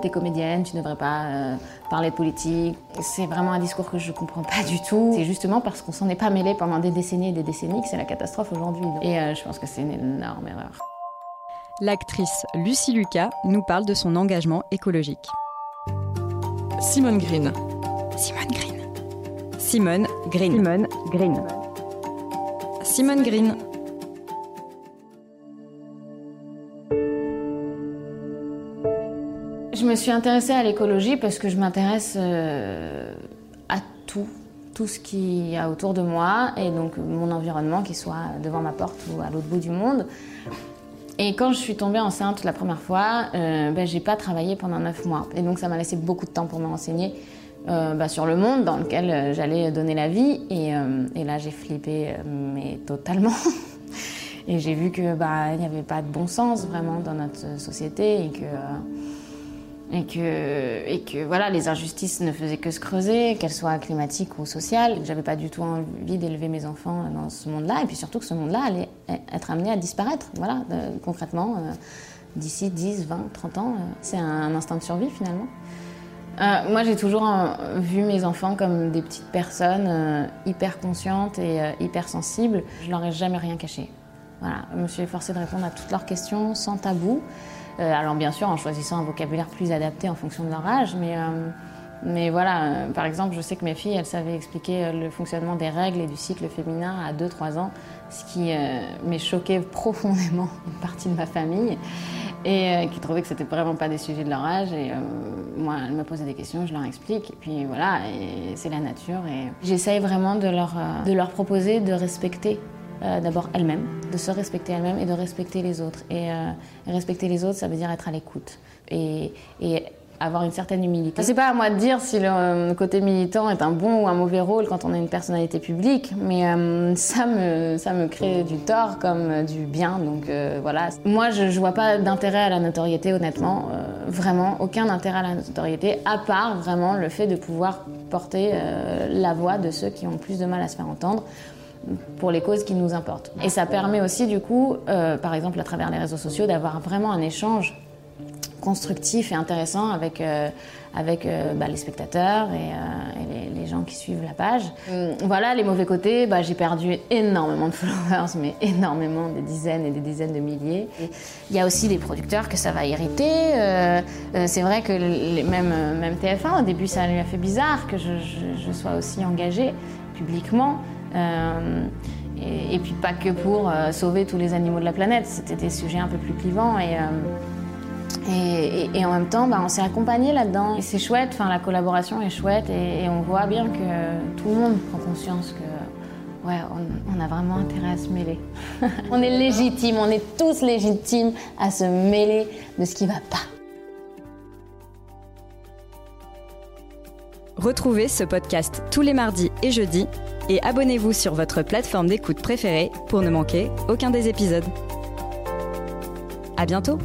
T'es comédienne, tu ne devrais pas euh, parler de politique. C'est vraiment un discours que je ne comprends pas du tout. C'est justement parce qu'on s'en est pas mêlé pendant des décennies et des décennies que c'est la catastrophe aujourd'hui. Et euh, je pense que c'est une énorme erreur. L'actrice Lucie Lucas nous parle de son engagement écologique. Simone Green. Simone Green. Simone Green. Simone Green. Simone Green. Je me suis intéressée à l'écologie parce que je m'intéresse euh, à tout, tout ce qui y a autour de moi et donc mon environnement, qu'il soit devant ma porte ou à l'autre bout du monde. Et quand je suis tombée enceinte la première fois, euh, ben, j'ai pas travaillé pendant neuf mois. Et donc ça m'a laissé beaucoup de temps pour me renseigner euh, bah, sur le monde dans lequel euh, j'allais donner la vie. Et, là j'ai flippé, mais totalement. et j'ai vu que bah il n'y avait pas de bon sens vraiment dans notre société et que et que, et que voilà, les injustices ne faisaient que se creuser, qu'elles soient climatiques ou sociales. J'avais pas du tout envie d'élever mes enfants dans ce monde-là, et puis surtout que ce monde-là allait être amené à disparaître, voilà, euh, concrètement, euh, d'ici 10, 20, 30 ans. euh, c'est un, un instinct de survie finalement. Moi, j'ai toujours vu mes enfants comme des petites personnes hyper conscientes et hyper sensibles. Je leur ai jamais rien caché. Voilà, je me suis efforcée de répondre à toutes leurs questions sans tabou. Euh, alors bien sûr en choisissant un vocabulaire plus adapté en fonction de leur âge, mais, euh, mais voilà, euh, par exemple, je sais que mes filles, elles savaient expliquer le fonctionnement des règles et du cycle féminin à 2-3 ans, ce qui m'est choqué profondément une partie de ma famille et qui trouvait que c'était vraiment pas des sujets de leur âge. Et moi, elles me posaient des questions, je leur explique, et puis voilà, c'est la nature. Et j'essaye vraiment de leur, de leur proposer de respecter euh, d'abord elles-mêmes, de se respecter elles-mêmes et de respecter les autres. Et, euh, respecter les autres, ça veut dire être à l'écoute et, et avoir une certaine humilité. C'est pas à moi de dire si le euh, côté militant est un bon ou un mauvais rôle quand on a une personnalité publique, mais ça, me, ça me crée du tort comme du bien. Donc voilà. Moi, je, je vois pas d'intérêt à la notoriété, honnêtement. Vraiment, aucun intérêt à la notoriété, à part vraiment le fait de pouvoir porter la voix de ceux qui ont plus de mal à se faire entendre pour les causes qui nous importent. Et ça permet aussi, du coup, euh, par exemple à travers les réseaux sociaux, d'avoir vraiment un échange constructif et intéressant avec, euh, avec euh, bah, les spectateurs et, et les, les gens qui suivent la page. Hum, voilà, les mauvais côtés, bah, j'ai perdu énormément de followers, mais énormément, des dizaines et des dizaines de milliers. Et Il y a aussi des producteurs que ça va irriter. C'est vrai que les- même, euh, même TF1, au début, ça lui a fait bizarre que je, je- je sois aussi engagée publiquement. Euh, et, puis pas que pour euh, sauver tous les animaux de la planète, c'était des sujets un peu plus clivants et, euh, en même temps bah, on s'est accompagnés là-dedans. Et c'est chouette, la collaboration est chouette et, on voit bien que tout le monde prend conscience que ouais, on a vraiment intérêt à se mêler. on est légitime, on est tous légitimes à se mêler de ce qui va pas. Retrouvez ce podcast tous les mardis et jeudis et abonnez-vous sur votre plateforme d'écoute préférée pour ne manquer aucun des épisodes. À bientôt!